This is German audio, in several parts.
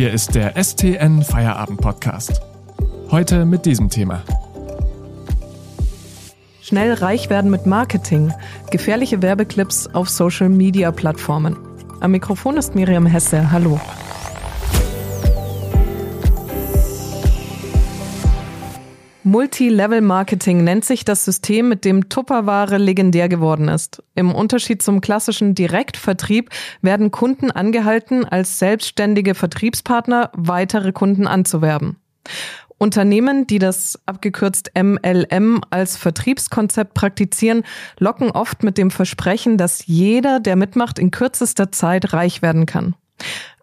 Hier ist der STN Feierabend Podcast. Heute mit diesem Thema. Schnell reich werden mit Marketing. Gefährliche Werbeclips auf Social Media Plattformen. Am Mikrofon ist Miriam Hesse. Hallo. Multi-Level-Marketing nennt sich das System, mit dem Tupperware legendär geworden ist. Im Unterschied zum klassischen Direktvertrieb werden Kunden angehalten, als selbstständige Vertriebspartner weitere Kunden anzuwerben. Unternehmen, die das abgekürzt MLM als Vertriebskonzept praktizieren, locken oft mit dem Versprechen, dass jeder, der mitmacht, in kürzester Zeit reich werden kann.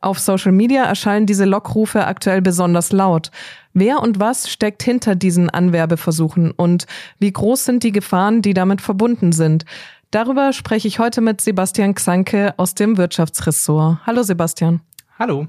Auf Social Media erscheinen diese Lockrufe aktuell besonders laut. Wer und was steckt hinter diesen Anwerbeversuchen und wie groß sind die Gefahren, die damit verbunden sind? Darüber spreche ich heute mit Sebastian Xanke aus dem Wirtschaftsressort. Hallo Sebastian. Hallo.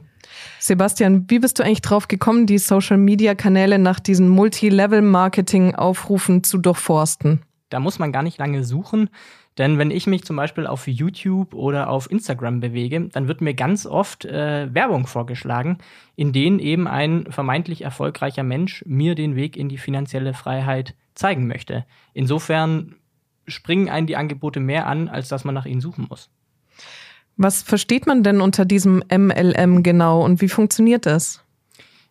Sebastian, wie bist du eigentlich drauf gekommen, die Social-Media-Kanäle nach diesen Multi-Level-Marketing-Aufrufen zu durchforsten? Da muss man gar nicht lange suchen. Denn wenn ich mich zum Beispiel auf YouTube oder auf Instagram bewege, dann wird mir ganz oft äh, Werbung vorgeschlagen, in denen eben ein vermeintlich erfolgreicher Mensch mir den Weg in die finanzielle Freiheit zeigen möchte. Insofern springen einen die Angebote mehr an, als dass man nach ihnen suchen muss. Was versteht man denn unter diesem MLM genau und wie funktioniert das?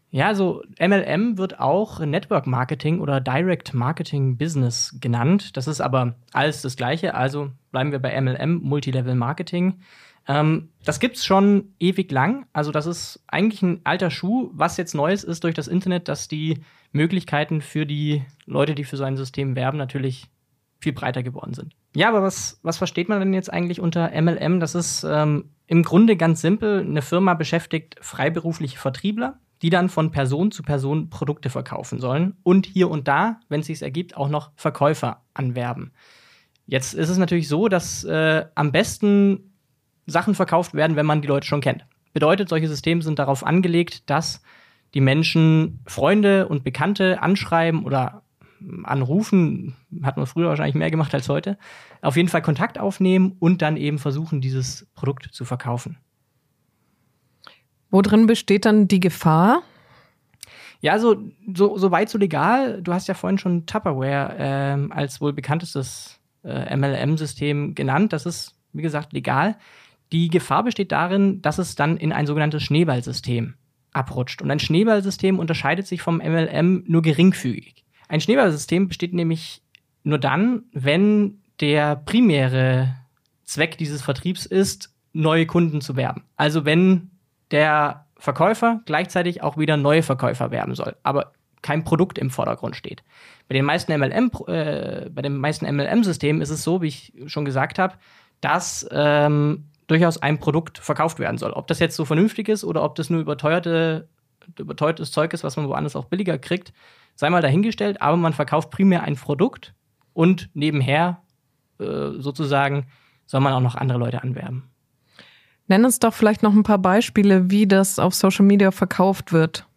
Ja, also MLM wird auch Network Marketing oder Direct Marketing Business genannt. Das ist aber alles das Gleiche. Also bleiben wir bei MLM, Multilevel Marketing. Ähm, das gibt's schon ewig lang. Also das ist eigentlich ein alter Schuh. Was jetzt Neues ist durch das Internet, dass die Möglichkeiten für die Leute, die für so ein System werben, natürlich viel breiter geworden sind. Ja, aber was, was versteht man denn jetzt eigentlich unter MLM? Das ist ähm, im Grunde ganz simpel. Eine Firma beschäftigt freiberufliche Vertriebler die dann von Person zu Person Produkte verkaufen sollen und hier und da, wenn es sich ergibt, auch noch Verkäufer anwerben. Jetzt ist es natürlich so, dass äh, am besten Sachen verkauft werden, wenn man die Leute schon kennt. Bedeutet, solche Systeme sind darauf angelegt, dass die Menschen Freunde und Bekannte anschreiben oder anrufen, hat man früher wahrscheinlich mehr gemacht als heute, auf jeden Fall Kontakt aufnehmen und dann eben versuchen, dieses Produkt zu verkaufen. Wo drin besteht dann die Gefahr? Ja, so, so, so weit so legal. Du hast ja vorhin schon Tupperware ähm, als wohl bekanntestes äh, MLM-System genannt. Das ist, wie gesagt, legal. Die Gefahr besteht darin, dass es dann in ein sogenanntes Schneeballsystem abrutscht. Und ein Schneeballsystem unterscheidet sich vom MLM nur geringfügig. Ein Schneeballsystem besteht nämlich nur dann, wenn der primäre Zweck dieses Vertriebs ist, neue Kunden zu werben. Also wenn der Verkäufer gleichzeitig auch wieder neue Verkäufer werben soll, aber kein Produkt im Vordergrund steht. Bei den meisten MLM, äh, bei den meisten MLM-Systemen ist es so, wie ich schon gesagt habe, dass ähm, durchaus ein Produkt verkauft werden soll. Ob das jetzt so vernünftig ist oder ob das nur überteuerte, überteuertes Zeug ist, was man woanders auch billiger kriegt, sei mal dahingestellt. Aber man verkauft primär ein Produkt und nebenher äh, sozusagen soll man auch noch andere Leute anwerben. Nenn uns doch vielleicht noch ein paar Beispiele, wie das auf Social Media verkauft wird.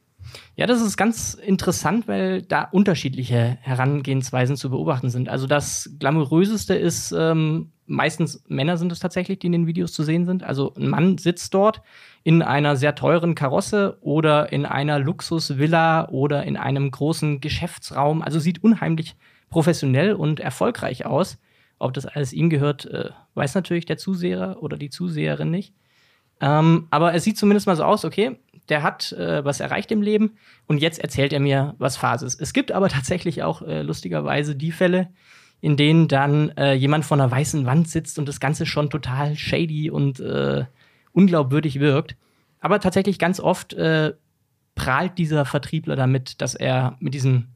Ja, das ist ganz interessant, weil da unterschiedliche Herangehensweisen zu beobachten sind. Also das glamouröseste ist, ähm, meistens Männer sind es tatsächlich, die in den Videos zu sehen sind. Also ein Mann sitzt dort in einer sehr teuren Karosse oder in einer Luxusvilla oder in einem großen Geschäftsraum. Also sieht unheimlich professionell und erfolgreich aus. Ob das alles ihm gehört, äh, weiß natürlich der Zuseher oder die Zuseherin nicht. Ähm, aber es sieht zumindest mal so aus, okay, der hat äh, was erreicht im Leben und jetzt erzählt er mir, was Phase ist. Es gibt aber tatsächlich auch äh, lustigerweise die Fälle, in denen dann äh, jemand vor einer weißen Wand sitzt und das Ganze schon total shady und äh, unglaubwürdig wirkt. Aber tatsächlich ganz oft äh, prahlt dieser Vertriebler damit, dass er mit diesem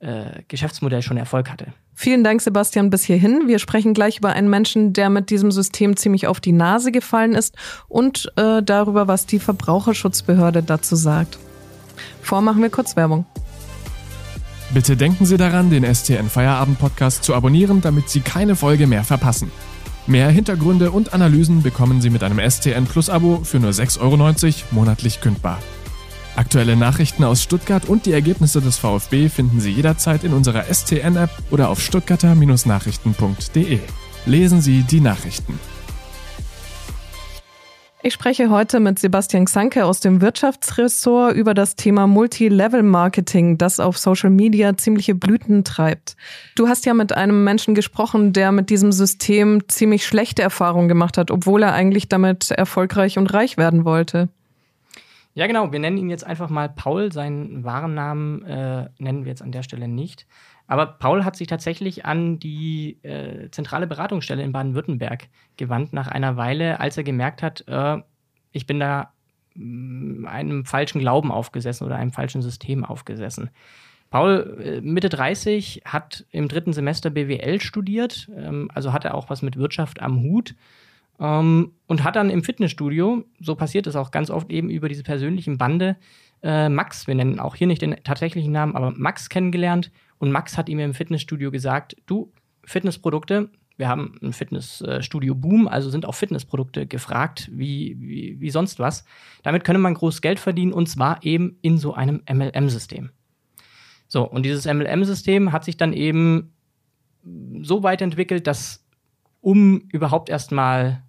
äh, Geschäftsmodell schon Erfolg hatte. Vielen Dank, Sebastian, bis hierhin. Wir sprechen gleich über einen Menschen, der mit diesem System ziemlich auf die Nase gefallen ist und äh, darüber, was die Verbraucherschutzbehörde dazu sagt. Vor machen wir kurz Werbung. Bitte denken Sie daran, den STN Feierabend Podcast zu abonnieren, damit Sie keine Folge mehr verpassen. Mehr Hintergründe und Analysen bekommen Sie mit einem STN Plus Abo für nur 6,90 Euro monatlich kündbar. Aktuelle Nachrichten aus Stuttgart und die Ergebnisse des VfB finden Sie jederzeit in unserer STN-App oder auf stuttgarter-nachrichten.de. Lesen Sie die Nachrichten. Ich spreche heute mit Sebastian Xanke aus dem Wirtschaftsressort über das Thema Multi-Level-Marketing, das auf Social Media ziemliche Blüten treibt. Du hast ja mit einem Menschen gesprochen, der mit diesem System ziemlich schlechte Erfahrungen gemacht hat, obwohl er eigentlich damit erfolgreich und reich werden wollte. Ja, genau. Wir nennen ihn jetzt einfach mal Paul. Seinen wahren Namen äh, nennen wir jetzt an der Stelle nicht. Aber Paul hat sich tatsächlich an die äh, zentrale Beratungsstelle in Baden-Württemberg gewandt nach einer Weile, als er gemerkt hat, äh, ich bin da mm, einem falschen Glauben aufgesessen oder einem falschen System aufgesessen. Paul, äh, Mitte 30, hat im dritten Semester BWL studiert, ähm, also hat er auch was mit Wirtschaft am Hut ähm, und hat dann im Fitnessstudio, so passiert es auch ganz oft eben über diese persönlichen Bande, äh, Max, wir nennen auch hier nicht den tatsächlichen Namen, aber Max kennengelernt und Max hat ihm im Fitnessstudio gesagt, du, Fitnessprodukte, wir haben ein Fitnessstudio-Boom, also sind auch Fitnessprodukte gefragt, wie, wie, wie sonst was. Damit könne man groß Geld verdienen und zwar eben in so einem MLM-System. So, und dieses MLM-System hat sich dann eben so weit entwickelt, dass um überhaupt erstmal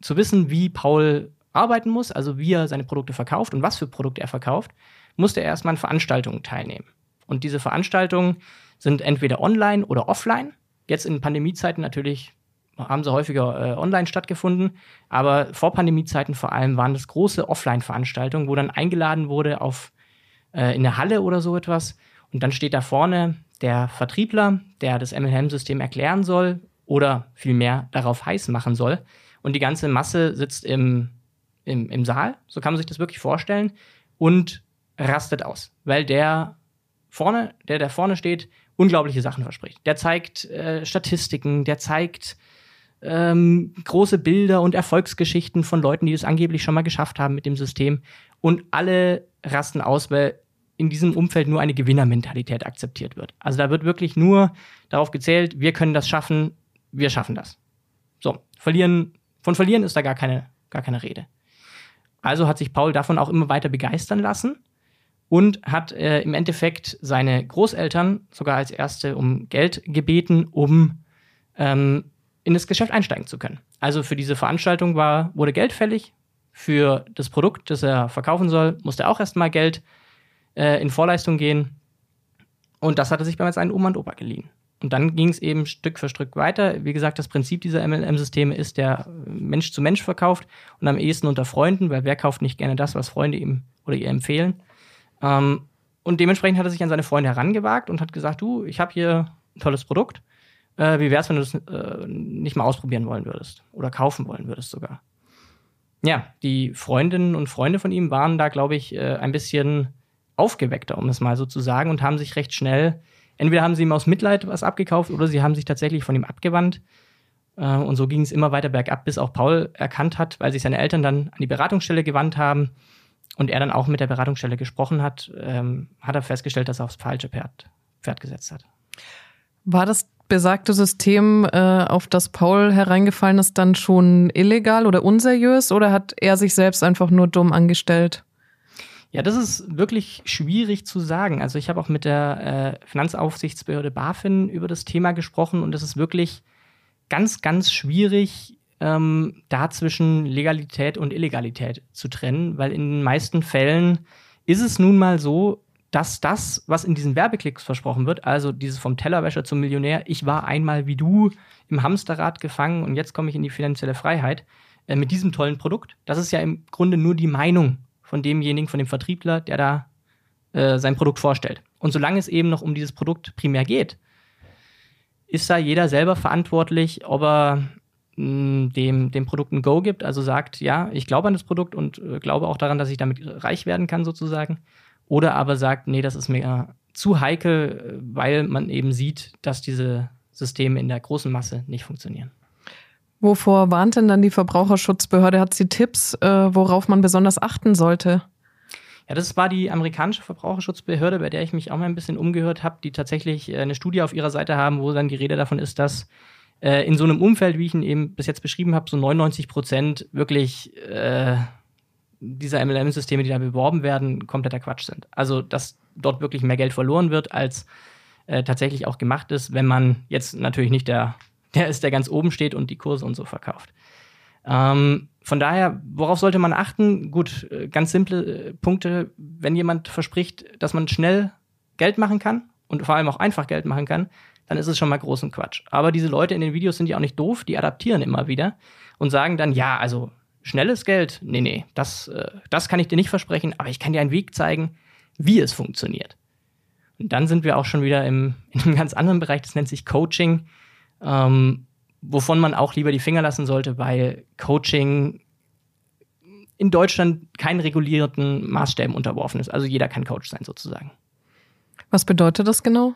zu wissen, wie Paul arbeiten muss, also wie er seine Produkte verkauft und was für Produkte er verkauft, musste er erstmal an Veranstaltungen teilnehmen. Und diese Veranstaltungen sind entweder online oder offline. Jetzt in Pandemiezeiten natürlich haben sie häufiger äh, online stattgefunden, aber vor Pandemiezeiten vor allem waren das große Offline-Veranstaltungen, wo dann eingeladen wurde auf äh, in der Halle oder so etwas. Und dann steht da vorne der Vertriebler, der das MLM-System erklären soll oder vielmehr darauf heiß machen soll. Und die ganze Masse sitzt im, im, im Saal, so kann man sich das wirklich vorstellen, und rastet aus, weil der vorne, der da vorne steht, unglaubliche Sachen verspricht. Der zeigt äh, Statistiken, der zeigt ähm, große Bilder und Erfolgsgeschichten von Leuten, die es angeblich schon mal geschafft haben mit dem System. Und alle rasten aus, weil in diesem Umfeld nur eine Gewinnermentalität akzeptiert wird. Also da wird wirklich nur darauf gezählt, wir können das schaffen, wir schaffen das. So, verlieren, von verlieren ist da gar keine, gar keine Rede. Also hat sich Paul davon auch immer weiter begeistern lassen und hat äh, im Endeffekt seine Großeltern sogar als erste um Geld gebeten, um ähm, in das Geschäft einsteigen zu können. Also für diese Veranstaltung war, wurde Geld fällig. Für das Produkt, das er verkaufen soll, musste er auch erstmal Geld äh, in Vorleistung gehen. Und das hat er sich bei seinen Oma und Opa geliehen. Und dann ging es eben Stück für Stück weiter. Wie gesagt, das Prinzip dieser MLM-Systeme ist, der Mensch zu Mensch verkauft und am ehesten unter Freunden, weil wer kauft nicht gerne das, was Freunde ihm oder ihr empfehlen. Ähm, und dementsprechend hat er sich an seine Freunde herangewagt und hat gesagt, du, ich habe hier ein tolles Produkt. Äh, wie wäre es, wenn du das äh, nicht mal ausprobieren wollen würdest oder kaufen wollen würdest sogar? Ja, die Freundinnen und Freunde von ihm waren da, glaube ich, äh, ein bisschen aufgeweckter, um es mal so zu sagen, und haben sich recht schnell, entweder haben sie ihm aus Mitleid was abgekauft oder sie haben sich tatsächlich von ihm abgewandt. Äh, und so ging es immer weiter bergab, bis auch Paul erkannt hat, weil sich seine Eltern dann an die Beratungsstelle gewandt haben, und er dann auch mit der Beratungsstelle gesprochen hat, ähm, hat er festgestellt, dass er aufs falsche Pferd, Pferd gesetzt hat. War das besagte System, äh, auf das Paul hereingefallen ist, dann schon illegal oder unseriös oder hat er sich selbst einfach nur dumm angestellt? Ja, das ist wirklich schwierig zu sagen. Also ich habe auch mit der äh, Finanzaufsichtsbehörde BaFin über das Thema gesprochen und es ist wirklich ganz, ganz schwierig, ähm, da zwischen Legalität und Illegalität zu trennen, weil in den meisten Fällen ist es nun mal so, dass das, was in diesen Werbeklicks versprochen wird, also dieses vom Tellerwäscher zum Millionär, ich war einmal wie du im Hamsterrad gefangen und jetzt komme ich in die finanzielle Freiheit äh, mit diesem tollen Produkt, das ist ja im Grunde nur die Meinung von demjenigen, von dem Vertriebler, der da äh, sein Produkt vorstellt. Und solange es eben noch um dieses Produkt primär geht, ist da jeder selber verantwortlich, ob er dem, dem Produkt ein Go gibt, also sagt, ja, ich glaube an das Produkt und äh, glaube auch daran, dass ich damit reich werden kann, sozusagen. Oder aber sagt, nee, das ist mir zu heikel, weil man eben sieht, dass diese Systeme in der großen Masse nicht funktionieren. Wovor warnt denn dann die Verbraucherschutzbehörde? Hat sie Tipps, äh, worauf man besonders achten sollte? Ja, das war die amerikanische Verbraucherschutzbehörde, bei der ich mich auch mal ein bisschen umgehört habe, die tatsächlich äh, eine Studie auf ihrer Seite haben, wo dann die Rede davon ist, dass äh, in so einem Umfeld, wie ich ihn eben bis jetzt beschrieben habe, so 99 Prozent wirklich äh, dieser MLM-Systeme, die da beworben werden, kompletter Quatsch sind. Also, dass dort wirklich mehr Geld verloren wird, als äh, tatsächlich auch gemacht ist, wenn man jetzt natürlich nicht der, der ist, der ganz oben steht und die Kurse und so verkauft. Ähm, von daher, worauf sollte man achten? Gut, äh, ganz simple äh, Punkte. Wenn jemand verspricht, dass man schnell Geld machen kann und vor allem auch einfach Geld machen kann, dann ist es schon mal großen Quatsch. Aber diese Leute in den Videos sind ja auch nicht doof, die adaptieren immer wieder und sagen dann, ja, also schnelles Geld, nee, nee, das, äh, das kann ich dir nicht versprechen, aber ich kann dir einen Weg zeigen, wie es funktioniert. Und dann sind wir auch schon wieder im, in einem ganz anderen Bereich, das nennt sich Coaching. Ähm, wovon man auch lieber die Finger lassen sollte, weil Coaching in Deutschland keinen regulierten Maßstäben unterworfen ist. Also jeder kann Coach sein sozusagen. Was bedeutet das genau?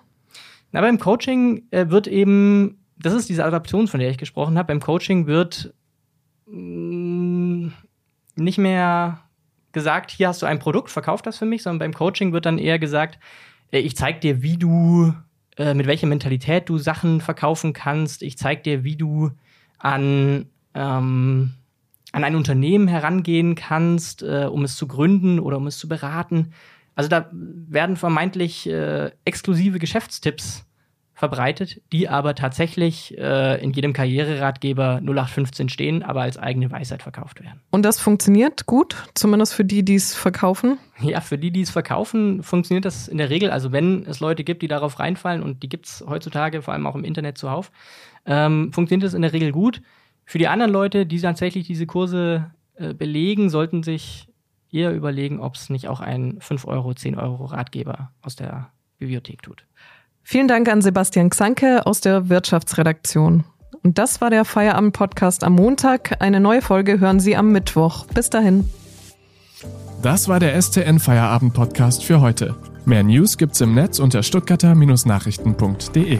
Na, beim Coaching äh, wird eben, das ist diese Adaption, von der ich gesprochen habe, beim Coaching wird mh, mm, nicht mehr gesagt, hier hast du ein Produkt, verkauf das für mich, sondern beim Coaching wird dann eher gesagt, äh, ich zeig dir, wie du äh, mit welcher Mentalität du Sachen verkaufen kannst. Ich zeige dir, wie du an, ähm, an ein Unternehmen herangehen kannst, äh, um es zu gründen oder um es zu beraten. Also da werden vermeintlich äh, exklusive Geschäftstipps verbreitet, die aber tatsächlich äh, in jedem Karriereratgeber 0815 stehen, aber als eigene Weisheit verkauft werden. Und das funktioniert gut, zumindest für die, die es verkaufen? Ja, für die, die es verkaufen, funktioniert das in der Regel. Also wenn es Leute gibt, die darauf reinfallen, und die gibt es heutzutage vor allem auch im Internet zuhauf, ähm, funktioniert das in der Regel gut. Für die anderen Leute, die tatsächlich diese Kurse äh, belegen, sollten sich eher überlegen, ob es nicht auch ein 5 Euro, 10 Euro Ratgeber aus der Bibliothek tut. Vielen Dank an Sebastian Xanke aus der Wirtschaftsredaktion. Und das war der Feierabend-Podcast am Montag. Eine neue Folge hören Sie am Mittwoch. Bis dahin. Das war der STN Feierabend-Podcast für heute. Mehr News gibt's im Netz unter stuttgarter-nachrichten.de.